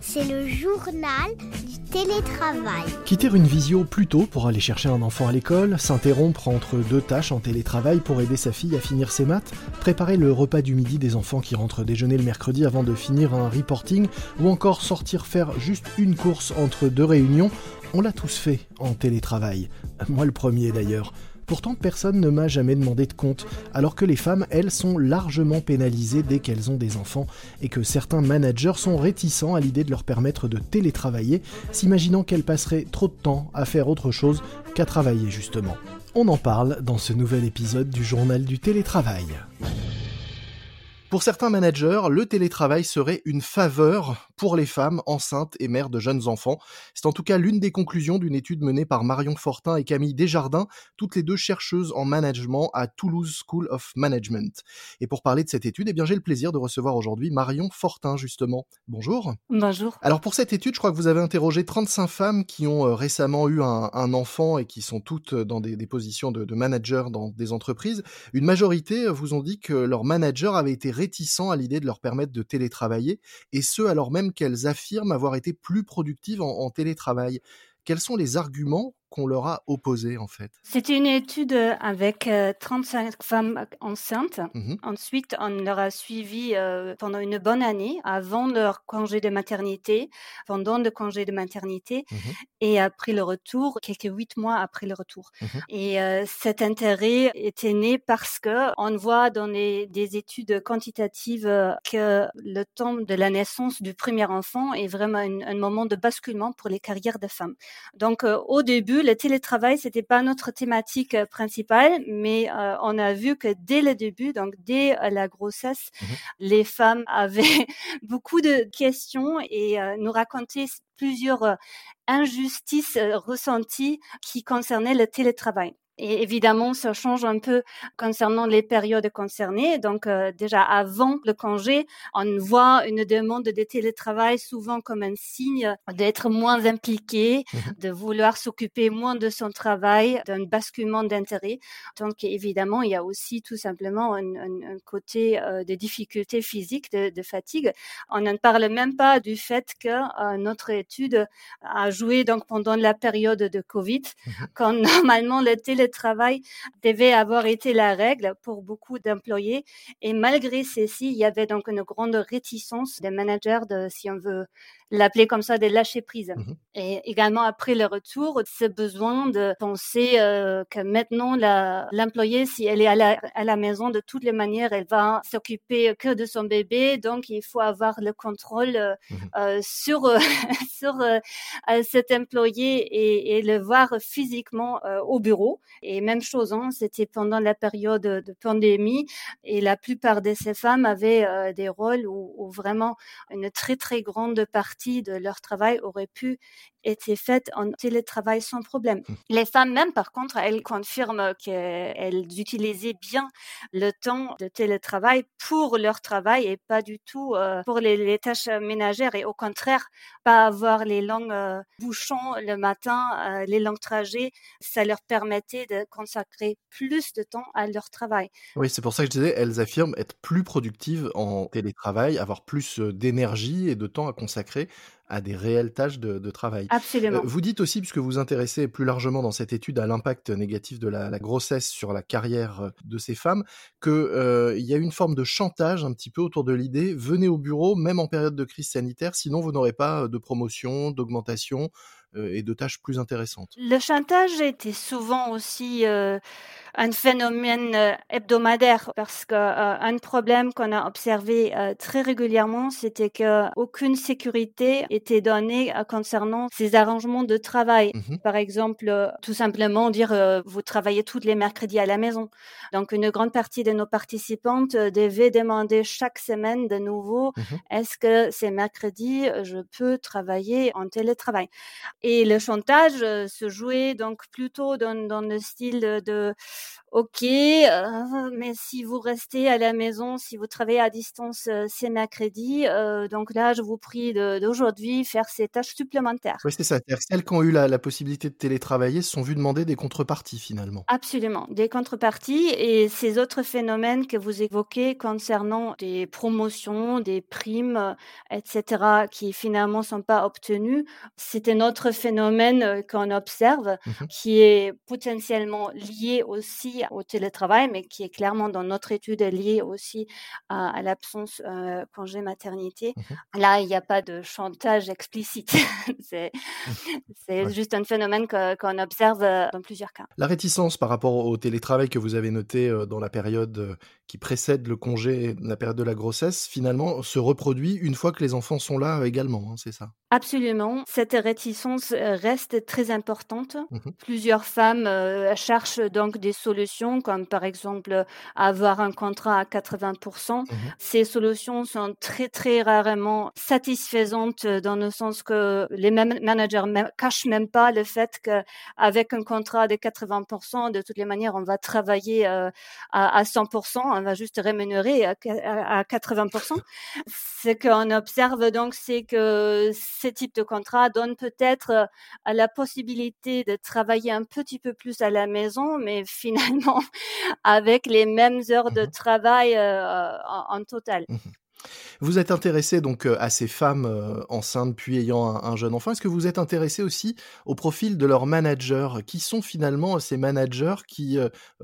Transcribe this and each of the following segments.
C'est le journal du télétravail. Quitter une visio plus tôt pour aller chercher un enfant à l'école, s'interrompre entre deux tâches en télétravail pour aider sa fille à finir ses maths, préparer le repas du midi des enfants qui rentrent déjeuner le mercredi avant de finir un reporting, ou encore sortir faire juste une course entre deux réunions, on l'a tous fait en télétravail. Moi le premier d'ailleurs. Pourtant, personne ne m'a jamais demandé de compte, alors que les femmes, elles, sont largement pénalisées dès qu'elles ont des enfants, et que certains managers sont réticents à l'idée de leur permettre de télétravailler, s'imaginant qu'elles passeraient trop de temps à faire autre chose qu'à travailler justement. On en parle dans ce nouvel épisode du journal du télétravail. Pour certains managers, le télétravail serait une faveur pour les femmes enceintes et mères de jeunes enfants. C'est en tout cas l'une des conclusions d'une étude menée par Marion Fortin et Camille Desjardins, toutes les deux chercheuses en management à Toulouse School of Management. Et pour parler de cette étude, eh bien j'ai le plaisir de recevoir aujourd'hui Marion Fortin justement. Bonjour. Bonjour. Alors pour cette étude, je crois que vous avez interrogé 35 femmes qui ont euh, récemment eu un, enfant et qui sont toutes dans des, positions de, de manager dans des entreprises. Une majorité vous ont dit que leur manager avait été réticents à l'idée de leur permettre de télétravailler, et ce alors même qu'elles affirment avoir été plus productives en, télétravail. Quels sont les arguments qu'on leur a opposé en fait C'était une étude euh, avec 35 euh, femmes enceintes. Mmh Ensuite, on leur a suivi euh, pendant une bonne année, avant leur congé de maternité, pendant le congé de maternité, mmh et après le retour, quelques huit mois après le retour. Mmh et cet intérêt était né parce que on voit dans les, des études quantitatives que le temps de la naissance du premier enfant est vraiment un moment de basculement pour les carrières de femmes. Donc, au début, le télétravail, c'était pas notre thématique euh, principale, mais euh, on a vu que dès le début, donc dès euh, la grossesse, mmh les femmes avaient beaucoup de questions et nous racontaient plusieurs injustices ressenties qui concernaient le télétravail. Et évidemment, ça change un peu concernant les périodes concernées. Donc, euh, déjà avant le congé, on voit une demande de télétravail souvent comme un signe d'être moins impliqué, mmh de vouloir s'occuper moins de son travail, d'un basculement d'intérêt. Donc, évidemment, il y a aussi tout simplement un, un, côté euh, de difficultés physiques, de, de, fatigue. On ne parle même pas du fait que euh, notre étude a joué donc pendant la période de Covid, mmh quand normalement le télétravail travail devait avoir été la règle pour beaucoup d'employés. Et malgré ceci, il y avait donc une grande réticence des managers de, si on veut l'appeler comme ça, de lâcher prise. Mmh Et également après le retour, ce besoin de penser euh, que maintenant l'employé, si elle est à la, à la maison, de toutes les manières, elle va s'occuper que de son bébé, donc il faut avoir le contrôle euh, mmh euh sur euh, sur cet employé et, et, le voir physiquement au bureau. Et même chose, hein, c'était pendant la période de pandémie, et la plupart de ces femmes avaient des rôles où, où vraiment une très très grande partie de leur travail aurait pu être faite en télétravail sans problème. Mmh. Les femmes même, par contre, elles confirment qu'elles utilisaient bien le temps de télétravail pour leur travail et pas du tout euh, pour les, tâches ménagères et au contraire, pas avoir les longs euh, bouchons le matin, euh, les longs trajets, ça leur permettait de consacrer plus de temps à leur travail. Oui, c'est pour ça que je disais, elles affirment être plus productives en télétravail, avoir plus d'énergie et de temps à consacrer à des réelles tâches de, travail. Absolument. vous dites aussi, puisque vous vous intéressez plus largement dans cette étude à l'impact négatif de la, grossesse sur la carrière de ces femmes, qu'il euh, y a une forme de chantage un petit peu autour de l'idée venez au bureau, même en période de crise sanitaire, sinon vous n'aurez pas de promotion, d'augmentation et de tâches plus intéressantes. Le chantage était souvent aussi un phénomène euh, hebdomadaire parce que euh, un problème qu'on a observé euh, très régulièrement, c'était que aucune sécurité était donnée concernant ces arrangements de travail. Mmh Par exemple, tout simplement dire vous travaillez tous les mercredis à la maison. Donc une grande partie de nos participantes devaient demander chaque semaine de nouveau mmh est-ce que c'est mercredi je peux travailler en télétravail? Et le chantage se jouait donc plutôt dans, dans le style de ok, euh, mais si vous restez à la maison, si vous travaillez à distance, euh, c'est mercredi. Euh, donc là, je vous prie d'aujourd'hui faire ces tâches supplémentaires. Oui, c'est ça. Celles qui ont eu la, possibilité de télétravailler se sont vues demander des contreparties finalement. Absolument, des contreparties et ces autres phénomènes que vous évoquez concernant des promotions, des primes, etc., qui finalement sont pas obtenues, un autre phénomène qu'on observe mmh qui est potentiellement lié aussi au télétravail, mais qui est clairement dans notre étude liée aussi à, l'absence euh, congé maternité. Mmh Là, il n'y a pas de chantage explicite. c'est mmh. juste un phénomène qu'on observe euh, dans plusieurs cas. La réticence par rapport au télétravail que vous avez noté euh, dans la période euh, qui précède le congé, la période de la grossesse, finalement se reproduit une fois que les enfants sont là également, hein, c'est ça? Absolument. Cette réticence reste très importante. Mmh plusieurs femmes cherchent donc des solutions comme par exemple avoir un contrat à 80%. Mmh Ces solutions sont très très rarement satisfaisantes dans le sens que les managers ne cachent même pas le fait qu'avec un contrat de 80%, de toutes les manières, on va travailler euh, à, 100%, on va juste rémunérer à, 80%. Ce qu'on observe donc, c'est que ce type de contrat donne peut-être euh, la possibilité de travailler un petit peu plus à la maison, mais finalement, avec les mêmes heures de mmh travail euh, en, total. Mmh vous êtes intéressé donc euh, à ces femmes euh, enceintes puis ayant un, jeune enfant. Est-ce que vous êtes intéressé aussi au profil de leurs managers? Qui sont finalement ces managers qui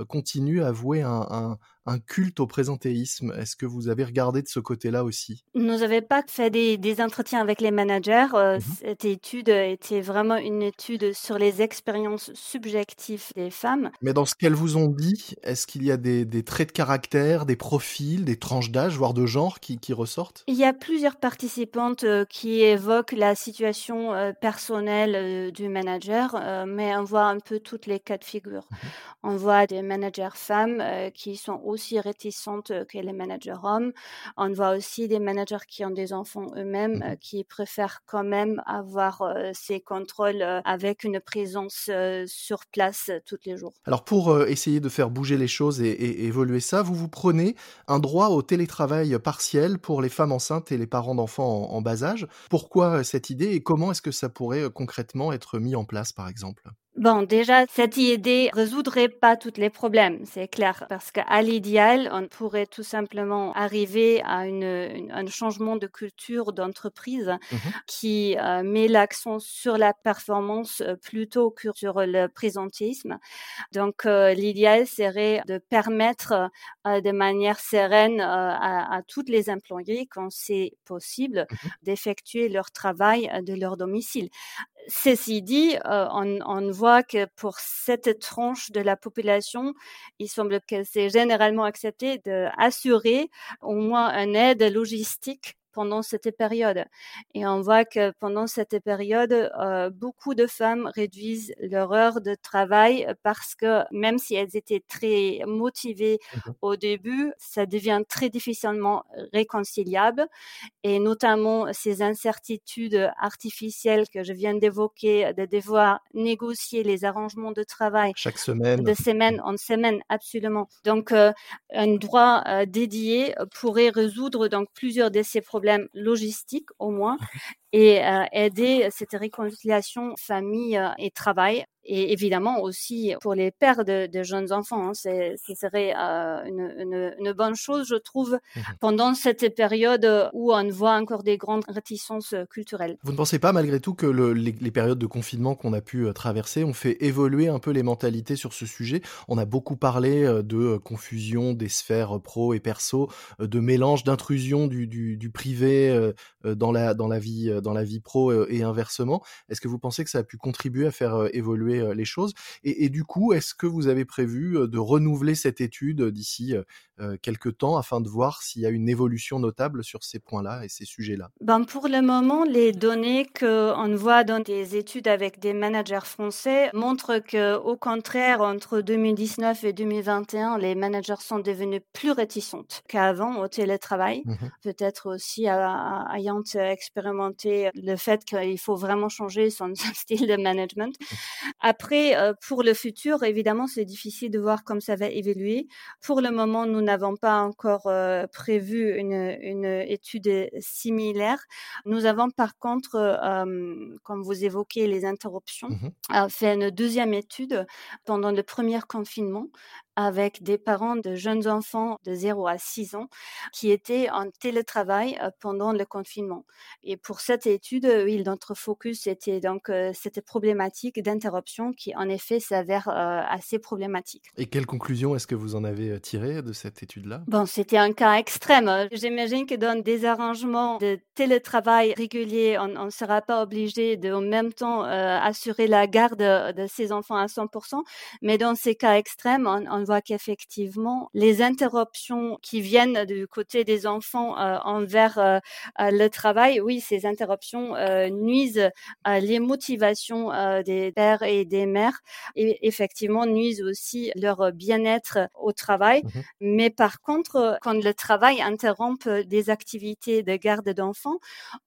continuent à vouer un, un culte au présentéisme. Est-ce que vous avez regardé de ce côté-là aussi? Nous n'avons pas fait des, entretiens avec les managers. Euh, mmh cette étude était vraiment une étude sur les expériences subjectives des femmes. Mais dans ce qu'elles vous ont dit, est-ce qu'il y a des, traits de caractère, des profils, des tranches d'âge, voire de genre qui, ressortent? Il y a plusieurs participantes euh, qui évoquent la situation euh, personnelle du manager, mais on voit un peu toutes les cas de figure. Mmh on voit des managers femmes qui sont aussi réticentes que les managers hommes. On voit aussi des managers qui ont des enfants eux-mêmes, mmh qui préfèrent quand même avoir ces contrôles avec une présence sur place tous les jours. Alors pour essayer de faire bouger les choses et, évoluer ça, vous vous prenez un droit au télétravail partiel pour les femmes enceintes et les parents d'enfants en bas âge. Pourquoi cette idée et comment est-ce que ça pourrait concrètement être mis en place par exemple? Bon, déjà, cette idée résoudrait pas tous les problèmes, c'est clair, parce qu'à l'idéal, on pourrait tout simplement arriver à une, un changement de culture d'entreprise mmh qui euh, met l'accent sur la performance euh, plutôt que sur le présentisme. Donc, euh, l'idéal serait de permettre de manière sereine à, à toutes les employés, quand c'est possible, mmh d'effectuer leur travail de leur domicile. Ceci dit, euh, on, voit que pour cette tranche de la population, il semble que c'est généralement accepté d'assurer au moins une aide logistique pendant cette période. Et on voit que pendant cette période, euh, beaucoup de femmes réduisent leur heure de travail parce que même si elles étaient très motivées mmh au début, ça devient très difficilement réconciliable. Et notamment ces incertitudes artificielles que je viens d'évoquer, de devoir négocier les arrangements de travail chaque semaine, de semaine en semaine, absolument. Donc, euh, un droit euh, dédié pourrait résoudre donc plusieurs de ces problèmes problèmes logistiques au moins et euh, aider cette réconciliation famille euh, et travail et évidemment aussi pour les pères de, jeunes enfants. Hein, ce serait euh, une, bonne chose, je trouve, mmh pendant cette période où on voit encore des grandes réticences culturelles. Vous ne pensez pas malgré tout que les, périodes de confinement qu'on a pu traverser ont fait évoluer un peu les mentalités sur ce sujet? On a beaucoup parlé de confusion des sphères pro et perso, de mélange, d'intrusion du, du, privé dans, la, dans la vie dans la vie pro et inversement. Est-ce que vous pensez que ça a pu contribuer à faire évoluer les choses et, du coup, est-ce que vous avez prévu de renouveler cette étude d'ici quelques temps afin de voir s'il y a une évolution notable sur ces points-là et ces sujets-là? Ben Pour le moment, les données qu'on voit dans des études avec des managers français montrent qu'au contraire, entre 2019 et 2021, les managers sont devenus plus réticentes qu'avant au télétravail. Mmh Peut-être aussi ayant expérimenté le fait qu'il faut vraiment changer son style de management. Mmh. Après, euh, pour le futur, évidemment, c'est difficile de voir comme ça va évoluer. Pour le moment, nous n'avons pas encore euh, prévu une, une, étude similaire. Nous avons par contre, euh, comme vous évoquez, les interruptions, mmh fait une deuxième étude pendant le premier confinement avec des parents de jeunes enfants de 0 à 6 ans qui étaient en télétravail euh, pendant le confinement. Et pour cette étude, oui, notre focus était donc euh, cette problématique d'interruption qui en effet s'avère euh, assez problématique. Et quelles conclusions est-ce que vous en avez tirées de cette étude-là? Bon, c'était un cas extrême. J'imagine que dans des arrangements de télétravail régulier, on ne sera pas obligé de en même temps assurer la garde de ses enfants à 100%, mais dans ces cas extrêmes, on, on voit qu'effectivement, les interruptions qui viennent du côté des enfants euh, envers euh, euh, le travail, oui, ces interruptions nuisent à les motivations des pères et des mères et effectivement nuisent aussi leur bien-être au travail. Mmh Mais par contre, quand le travail interrompt des activités de garde d'enfants,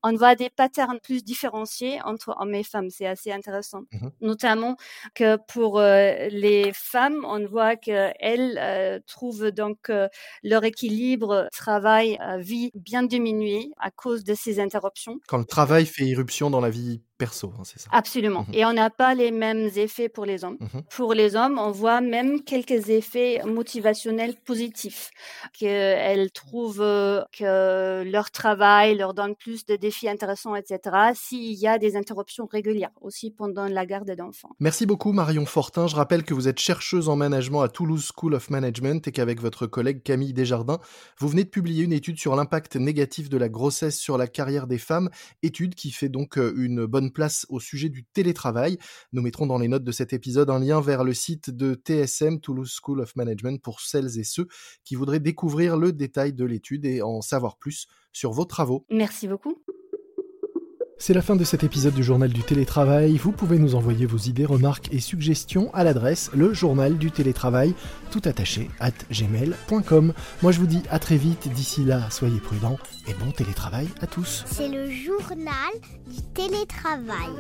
on voit des patterns plus différenciés entre hommes et femmes. C'est assez intéressant. Mmh Notamment que pour les femmes, on voit que elles euh, trouvent donc euh, leur équilibre travail-vie bien diminué à cause de ces interruptions. Quand le travail fait irruption dans la vie perso, hein, c'est ça Absolument. Mmh Et on n'a pas les mêmes effets pour les hommes. Mmh pour les hommes, on voit même quelques effets motivationnels positifs, qu'elles trouvent euh, que leur travail leur donne plus de défis intéressants, etc., s'il y a des interruptions régulières, aussi pendant la garde d'enfants. Merci beaucoup Marion Fortin. Je rappelle que vous êtes chercheuse en management à Toulouse School of Management et qu'avec votre collègue Camille Desjardins, vous venez de publier une étude sur l'impact négatif de la grossesse sur la carrière des femmes, étude qui fait donc euh, une place au sujet du télétravail. Nous mettrons dans les notes de cet épisode un lien vers le site de TSM, Toulouse School of Management, pour celles et ceux qui voudraient découvrir le détail de l'étude et en savoir plus sur vos travaux. Merci beaucoup. C'est la fin de cet épisode du journal du télétravail. Vous pouvez nous envoyer vos idées, remarques et suggestions à l'adresse le journal du télétravail tout attaché at gmail.com. Moi je vous dis à très vite, d'ici là soyez prudents et bon télétravail à tous. C'est le journal du télétravail.